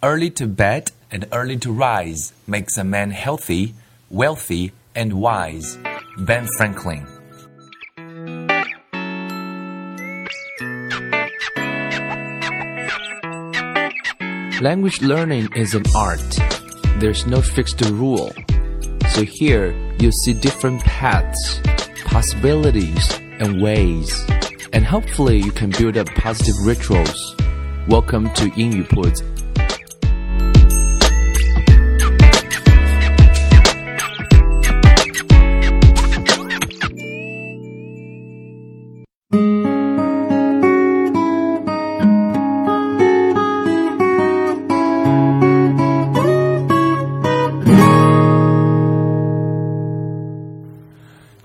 Early to bed and early to rise makes a man healthy, wealthy, and wise. Ben Franklin. Language learning is an art. There's no fixed rule. So here you see different paths, possibilities, and ways. And hopefully you can build up positive rituals. Welcome to 英语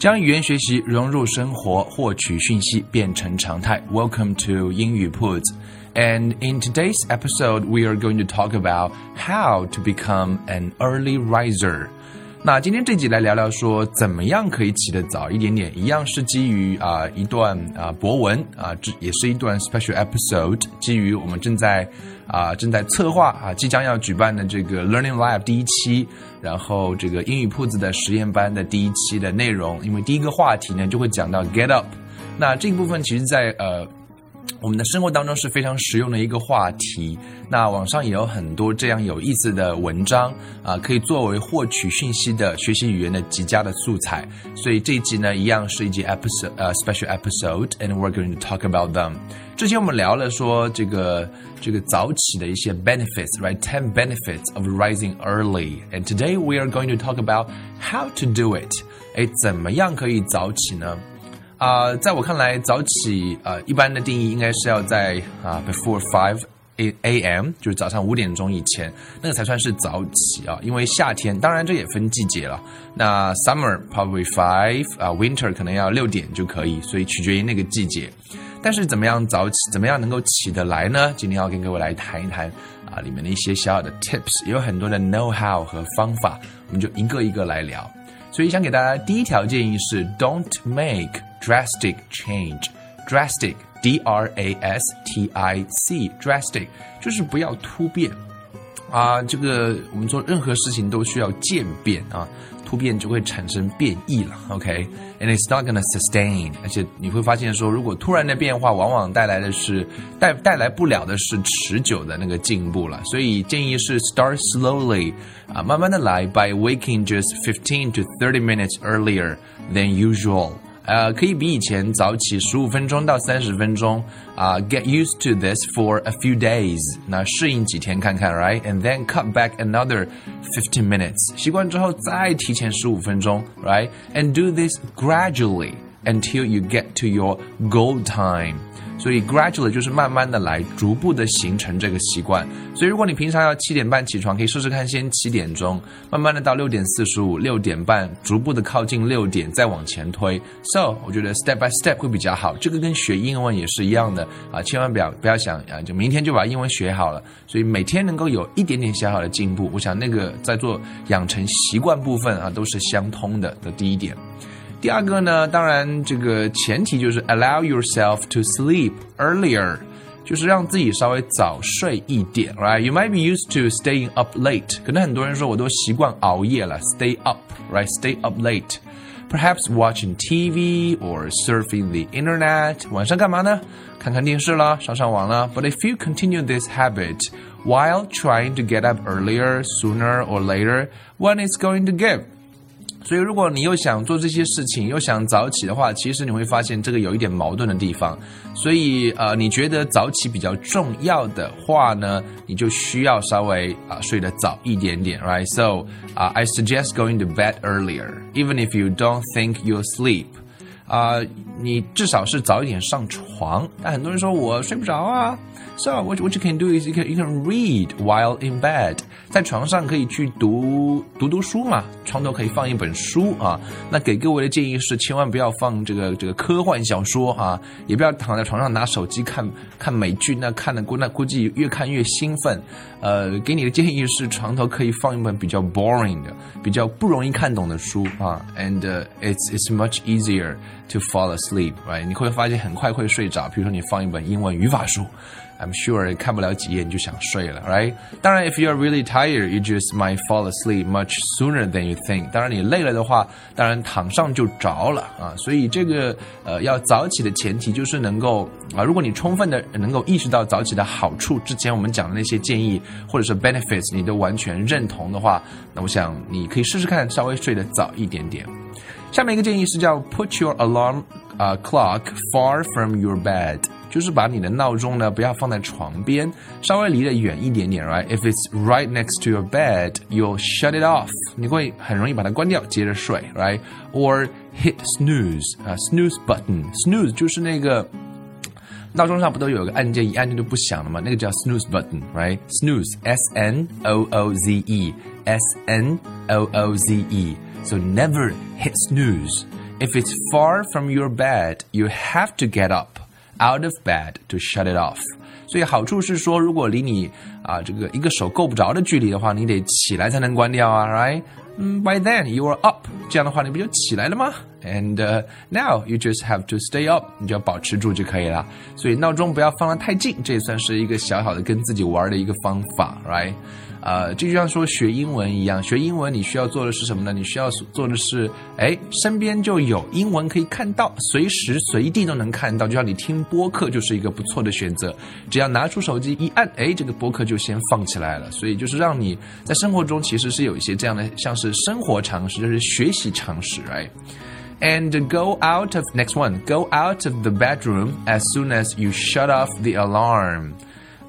将语言学习融入生活，获取讯息变成常态。Welcome to 英语 Puts. And in today's episode, we are going to talk about how to become an early riser. 那今天这集来聊聊说，怎么样可以起得早一点点？一样是基于啊、一段啊、博文啊，这、也是一段 special episode，基于我们正在啊、正在策划啊即将要举办的这个 Learning Live 第一期，然后这个英语铺子的实验班的第一期的内容，因为第一个话题呢就会讲到 Get Up，那这一部分其实在呃。我们的生活当中是非常实用的一个话题。那网上也有很多这样有意思的文章啊，可以作为获取讯息的学习语言的极佳的素材。所以这一集呢，一样是一集 episode 呃 special episode，and we're going to talk about them。之前我们聊了说这个这个早起的一些 benefits，right？Ten benefits of rising early，and today we are going to talk about how to do it。哎，怎么样可以早起呢？啊、在我看来，早起呃一般的定义应该是要在啊、before five a a.m. 就是早上五点钟以前，那个才算是早起啊。因为夏天，当然这也分季节了。那 summer probably five 啊、winter 可能要六点就可以，所以取决于那个季节。但是怎么样早起，怎么样能够起得来呢？今天要跟各位来谈一谈啊里面的一些小小的 tips，也有很多的 know how 和方法，我们就一个一个来聊。所以想给大家第一条建议是，Don't make drastic change. Drastic, D-R-A-S-T-I-C, drastic 就是不要突变啊。这个我们做任何事情都需要渐变啊，突变就会产生变异了。OK，and、okay? it's not gonna sustain。而且你会发现说，如果突然的变化，往往带来的是带带来不了的是持久的那个进步了。所以建议是 start slowly 啊，慢慢的来，by waking just fifteen to thirty minutes earlier than usual。 呃，可以比以前早起十五分钟到三十分钟啊、uh,，get used to this for a few days，那适应几天看看，right？And then cut back another fifteen minutes，习惯之后再提前十五分钟，right？And do this gradually until you get to your goal time。 所以 gradually 就是慢慢的来，逐步的形成这个习惯。所以如果你平常要七点半起床，可以试试看，先七点钟，慢慢的到六点四十五、六点半，逐步的靠近六点，再往前推。So 我觉得 step by step 会比较好。这个跟学英文也是一样的啊，千万不要不要想啊，就明天就把英文学好了。所以每天能够有一点点小小的进步，我想那个在做养成习惯部分啊，都是相通的。的第一点。第二个呢，当然这个前提就是 allow yourself to sleep earlier，就是让自己稍微早睡一点，right？You might be used to staying up late，可能很多人说我都习惯熬夜了，stay up，right？Stay up late。Perhaps watching TV or surfing the internet，晚上干嘛呢？看看电视啦，上上网啦。But if you continue this habit while trying to get up earlier, sooner or later, when it's going to give? 所以，如果你又想做这些事情，又想早起的话，其实你会发现这个有一点矛盾的地方。所以，呃，你觉得早起比较重要的话呢，你就需要稍微啊、睡得早一点点，right? So, 啊、，I suggest going to bed earlier, even if you don't think you sleep. 啊、你至少是早一点上床。但很多人说我睡不着啊。So what what you can do is you can you can read while in bed，在床上可以去读读读书嘛，床头可以放一本书啊。那给各位的建议是，千万不要放这个这个科幻小说啊，也不要躺在床上拿手机看看美剧，那看的估那估计越看越兴奋。呃，给你的建议是，床头可以放一本比较 boring 的、比较不容易看懂的书啊，and、it's it's much easier to fall asleep，right？你会发现很快会睡着。比如说你放一本英文语法书。I'm sure 看不了几页你就想睡了，right？当然，if you're really tired, you just might fall asleep much sooner than you think。当然，你累了的话，当然躺上就着了啊。所以这个呃要早起的前提就是能够啊，如果你充分的能够意识到早起的好处，之前我们讲的那些建议或者是 benefits，你都完全认同的话，那我想你可以试试看，稍微睡得早一点点。下面一个建议是叫 put your alarm 啊 clock far from your bed，就是把你的闹钟呢不要放在床边，稍微离得远一点点，right？If it's right next to your bed, you'll shut it off，你会很容易把它关掉，接着睡，right？Or hit snooze 啊，snooze button，snooze 就是那个。闹钟上不都有个按键，一按键就不响了吗？那个叫 snooze button，right？snooze，s n o o z e，s n o o z e。So never hit snooze. If it's far from your bed, you have to get up Out of bed to shut it off. 所以好处是说，如果离你啊这个一个手够不着的距离的话，你得起来才能关掉啊，right？嗯，by then you are up，这样的话你不就起来了吗？And、now you just have to stay up，你就要保持住就可以了。所以闹钟不要放得太近，这也算是一个小小的跟自己玩的一个方法，right？呃，这就像说学英文一样，学英文你需要做的是什么呢？你需要做的是，哎，身边就有英文可以看到，随时随地都能看到。就像你听播客就是一个不错的选择，只要拿出手机一按，哎，这个播客就先放起来了。所以就是让你在生活中其实是有一些这样的，像是生活常识，就是学习常识，right？，right？And go out of next one, go out of the bedroom as soon as you shut off the alarm.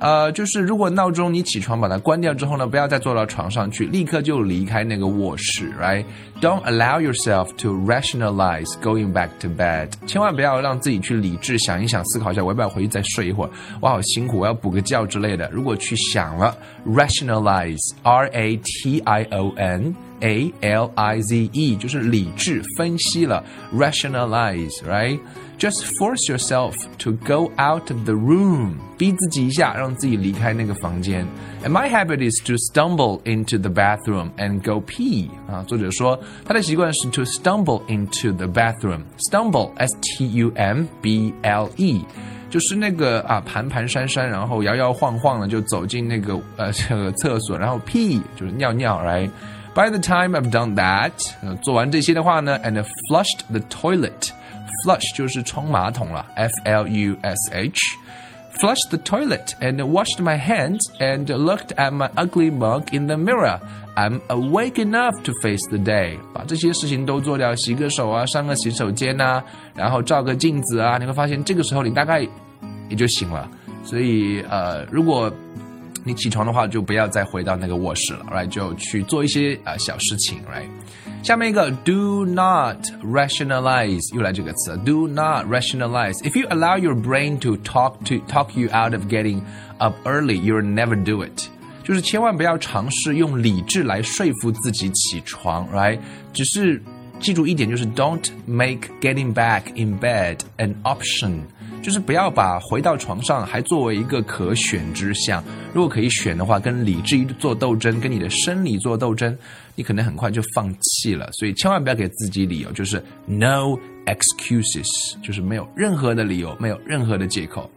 呃，就是如果闹钟你起床把它关掉之后呢，不要再坐到床上去，立刻就离开那个卧室，right？Don't allow yourself to rationalize going back to bed。千万不要让自己去理智想一想，思考一下，我要不要回去再睡一会儿？我好辛苦，我要补个觉之类的。如果去想了，rationalize，r a t i o n。A L I Z E 就是理智分析了，rationalize，right？，rationalize，right？just force yourself to go out of the room，逼自己一下，让自己离开那个房间。And my habit is to stumble into the bathroom and go pee。啊，作者说他的习惯是 to stumble into the bathroom。Stumble S T U M B L E，就是那个啊蹒蹒跚跚，然后摇摇晃晃的就走进那个呃这个厕所，然后 pee 就是尿尿，right？By the time I've done that，做完这些的话呢，and flushed the toilet。 Flush 就是冲马桶了，F L U S H。Flushed the toilet and washed my hands and looked at my ugly mug in the mirror. I'm awake enough to face the day. 把这些事情都做掉，洗个手啊，上个洗手间呐、啊，然后照个镜子啊，你会发现这个时候你大概也就醒了。所以呃，如果你起床的话，就不要再回到那个卧室了，right？就去做一些啊、呃、小事情，right？下面一个 do not rationalize，又来这个词，do not rationalize. If you allow your brain to talk to talk you out of getting up early, you'll never do it. 就是千万不要尝试用理智来说服自己起床，right？只是记住一点，就是 don't make getting back in bed an option。 就是不要把回到床上还作为一个可选之项。如果可以选的话，跟理智做斗争，跟你的生理做斗争，你可能很快就放弃了。所以千万不要给自己理由，就是 no excuses，就是没有任何的理由，没有任何的借口。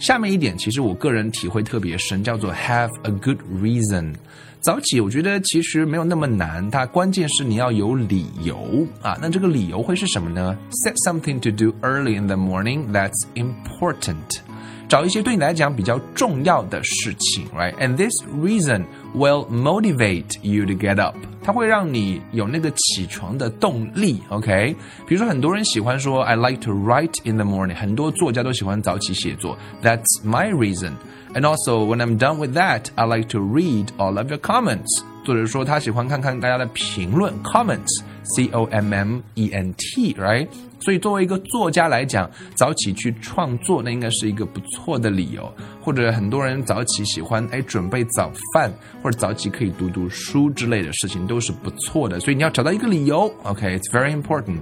下面一点，其实我个人体会特别深，叫做 have a good reason。早起，我觉得其实没有那么难，它关键是你要有理由啊。那这个理由会是什么呢？Set something to do early in the morning that's important。找一些对你来讲比较重要的事情，right？And this reason will motivate you to get up。它会让你有那个起床的动力，OK？比如说很多人喜欢说 I like to write in the morning，很多作家都喜欢早起写作，That's my reason。And also, when I'm done with that, I like to read all of your comments. 作者说他喜欢看看大家的评论 comments, c o m m e n t, right? 所以作为一个作家来讲，早起去创作，那应该是一个不错的理由。或者很多人早起喜欢哎准备早饭，或者早起可以读读书之类的事情，都是不错的。所以你要找到一个理由，OK? It's very important.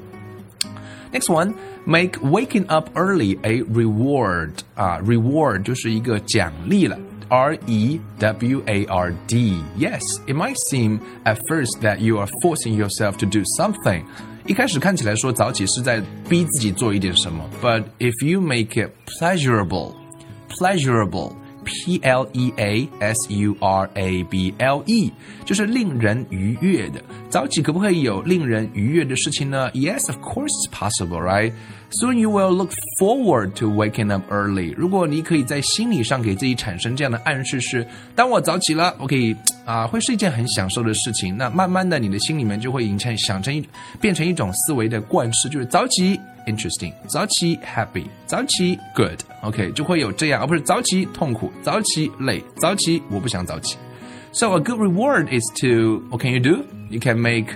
Next one, make waking up early a reward 啊，reward 就是一个奖励了。R E W A R D. Yes, it might seem at first that you are forcing yourself to do something. 一开始看起来说早起是在逼自己做一点什么，but if you make it pleasurable, pleasurable。 P L E A S U R A B L E，就是令人愉悦的。早起可不可以有令人愉悦的事情呢？Yes, of course it's possible, right? Soon you will look forward to waking up early. 如果你可以在心理上给自己产生这样的暗示是，当我早起了，我可以啊，会是一件很享受的事情。那慢慢的，你的心里面就会形成想成一变成一种思维的惯式，就是早起。interesting，早起 happy，早起 good，OK，、okay, 就会有这样，而不是早起痛苦，早起累，早起我不想早起。So a good reward is to what can you do? You can make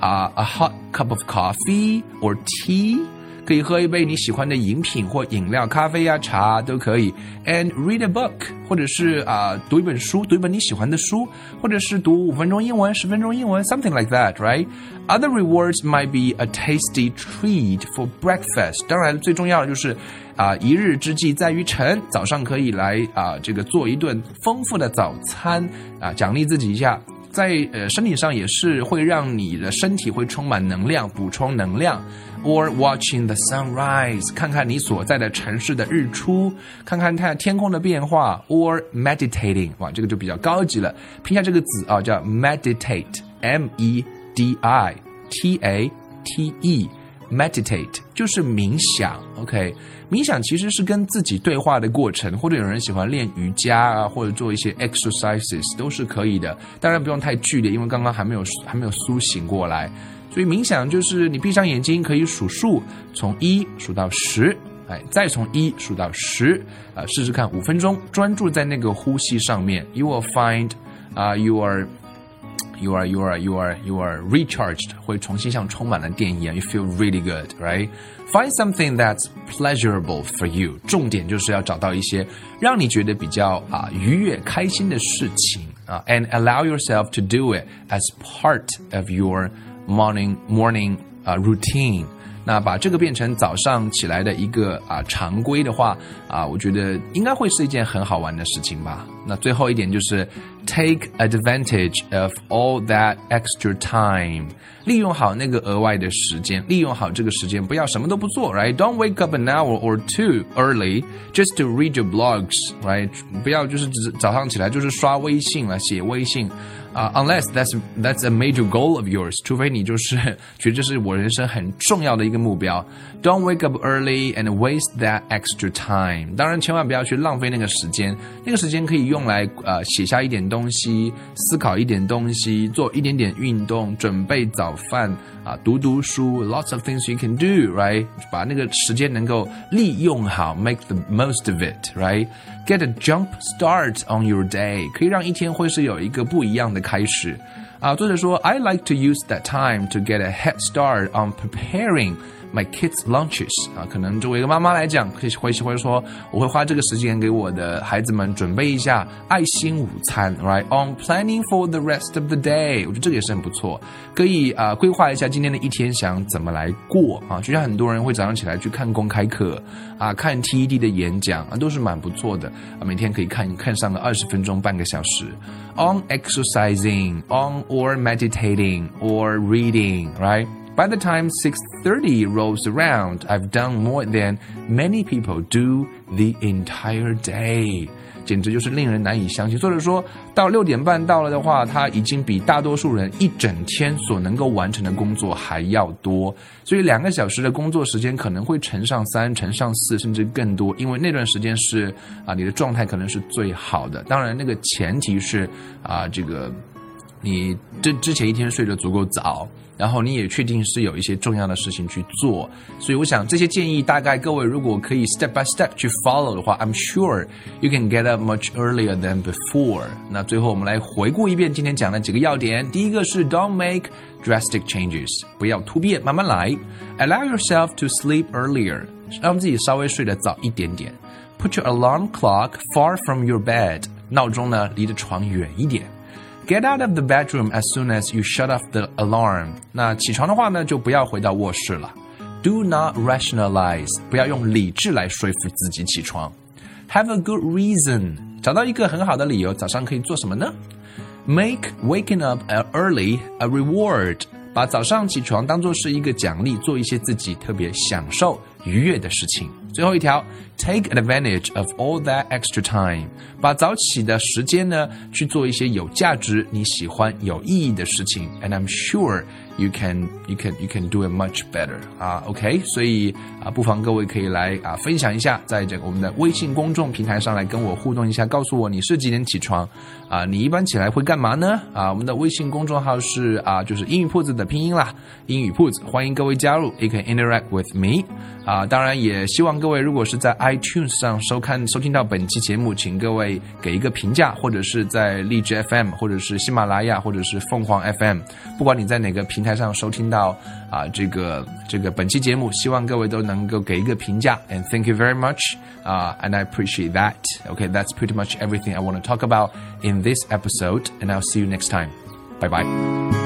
uh, a hot cup of coffee or tea 可以喝一杯你喜欢的饮品或饮料，咖啡呀、茶都可以。And read a book，或者是啊、读一本书，读一本你喜欢的书，或者是读五分钟英文、十分钟英文，something like that, right? Other rewards might be a tasty treat for breakfast。当然，最重要的就是啊、一日之计在于晨，早上可以来啊、这个做一顿丰富的早餐啊、奖励自己一下。在呃身体上也是会让你的身体会充满能量，补充能量。Or watching the sunrise，看看你所在的城市的日出，看看它天空的变化。Or meditating，哇，这个就比较高级了。拼下这个字啊，叫 meditate，M-E-D-I-T-A-T-E Meditate 就是冥想。OK。冥想其实是跟自己对话的过程，或者有人喜欢练瑜伽啊，或者做一些 exercises 都是可以的。当然不用太剧烈，因为刚刚还没有还没有苏醒过来。所以冥想就是你闭上眼睛可以数数，从一数到十，哎，再从一数到十，啊，试试看五分钟，专注在那个呼吸上面，you will find 啊、，you are。You are, you are, you are, you are recharged，会重新像充满了电一样。You feel really good, right? Find something that's pleasurable for you。重点就是要找到一些让你觉得比较啊愉悦、开心的事情啊，and allow yourself to do it as part of your morning morning 啊 routine。那把这个变成早上起来的一个啊常规的话啊，我觉得应该会是一件很好玩的事情吧。那最后一点就是 take advantage of all that extra time，利用好那个额外的时间，利用好这个时间，不要什么都不做，right？Don't wake up an hour or two early just to read your blogs，right？不要就是只早上起来就是刷微信了，写微信。啊、uh,，unless that's that's a major goal of yours，除非你就是觉得这是我人生很重要的一个目标。Don't wake up early and waste that extra time。当然，千万不要去浪费那个时间，那个时间可以用来呃写下一点东 东西，思考一点东西，做一点点运动，准备早饭啊，读读书，lots of things you can do，right？把那个时间能够利用好，make the most of it，right？Get a jump start on your day，可以让一天会是有一个不一样的开始。啊，作者说，I like to use that time to get a head start on preparing my kids' lunches。啊，可能作为一个妈妈来讲，会会会说，我会花这个时间给我的孩子们准备一下爱心午餐，right？On planning for the rest of the day，我觉得这个也是很不错，可以啊规划一下 今天的一天想怎么来过啊。就像很多人会早上起来去看公开课啊，看 TED 的演讲啊，都是蛮不错的啊，每天可以看看上个二十分钟、半个小时。On exercising, on or meditating or reading, right? By the time 6:30 rolls around, I've done more than many people do the entire day. 简直就是令人难以相信。或者说到六点半到了的话，他已经比大多数人一整天所能够完成的工作还要多。所以两个小时的工作时间可能会乘上三、乘上四，甚至更多，因为那段时间是啊，你的状态可能是最好的。当然，那个前提是啊，这个你之之前一天睡得足够早。然后你也确定是有一些重要的事情去做，所以我想这些建议大概各位如果可以 step by step 去 follow 的话，I'm sure you can get up much earlier than before。那最后我们来回顾一遍今天讲的几个要点，第一个是 don't make drastic changes，不要突变，慢慢来；allow yourself to sleep earlier，让自己稍微睡得早一点点；put your alarm clock far from your bed，闹钟呢离的床远一点。Get out of the bedroom as soon as you shut off the alarm。那起床的话呢，就不要回到卧室了。Do not rationalize，不要用理智来说服自己起床。Have a good reason，找到一个很好的理由，早上可以做什么呢？Make waking up early a reward，把早上起床当做是一个奖励，做一些自己特别享受、愉悦的事情。最后一条，take advantage of all that extra time，把早起的时间呢去做一些有价值、你喜欢、有意义的事情。And I'm sure you can you can you can do it much better 啊，OK，所以啊，不妨各位可以来啊分享一下，在这个我们的微信公众平台上来跟我互动一下，告诉我你是几点起床啊？你一般起来会干嘛呢？啊，我们的微信公众号是啊，就是英语铺子的拼音啦，英语铺子，欢迎各位加入，you can interact with me 啊，当然也希望各位如果是在 iTunes 上收看收听到本期节目，请各位给一个评价，或者是在荔枝 FM，或者是喜马拉雅，或者是凤凰 FM，不管你在哪个平台上收听到啊这个这个本期节目，希望各位都能够给一个评价，and thank you very much 啊、and I appreciate that. Okay, that's pretty much everything I want to talk about in this episode, and I'll see you next time. Bye bye.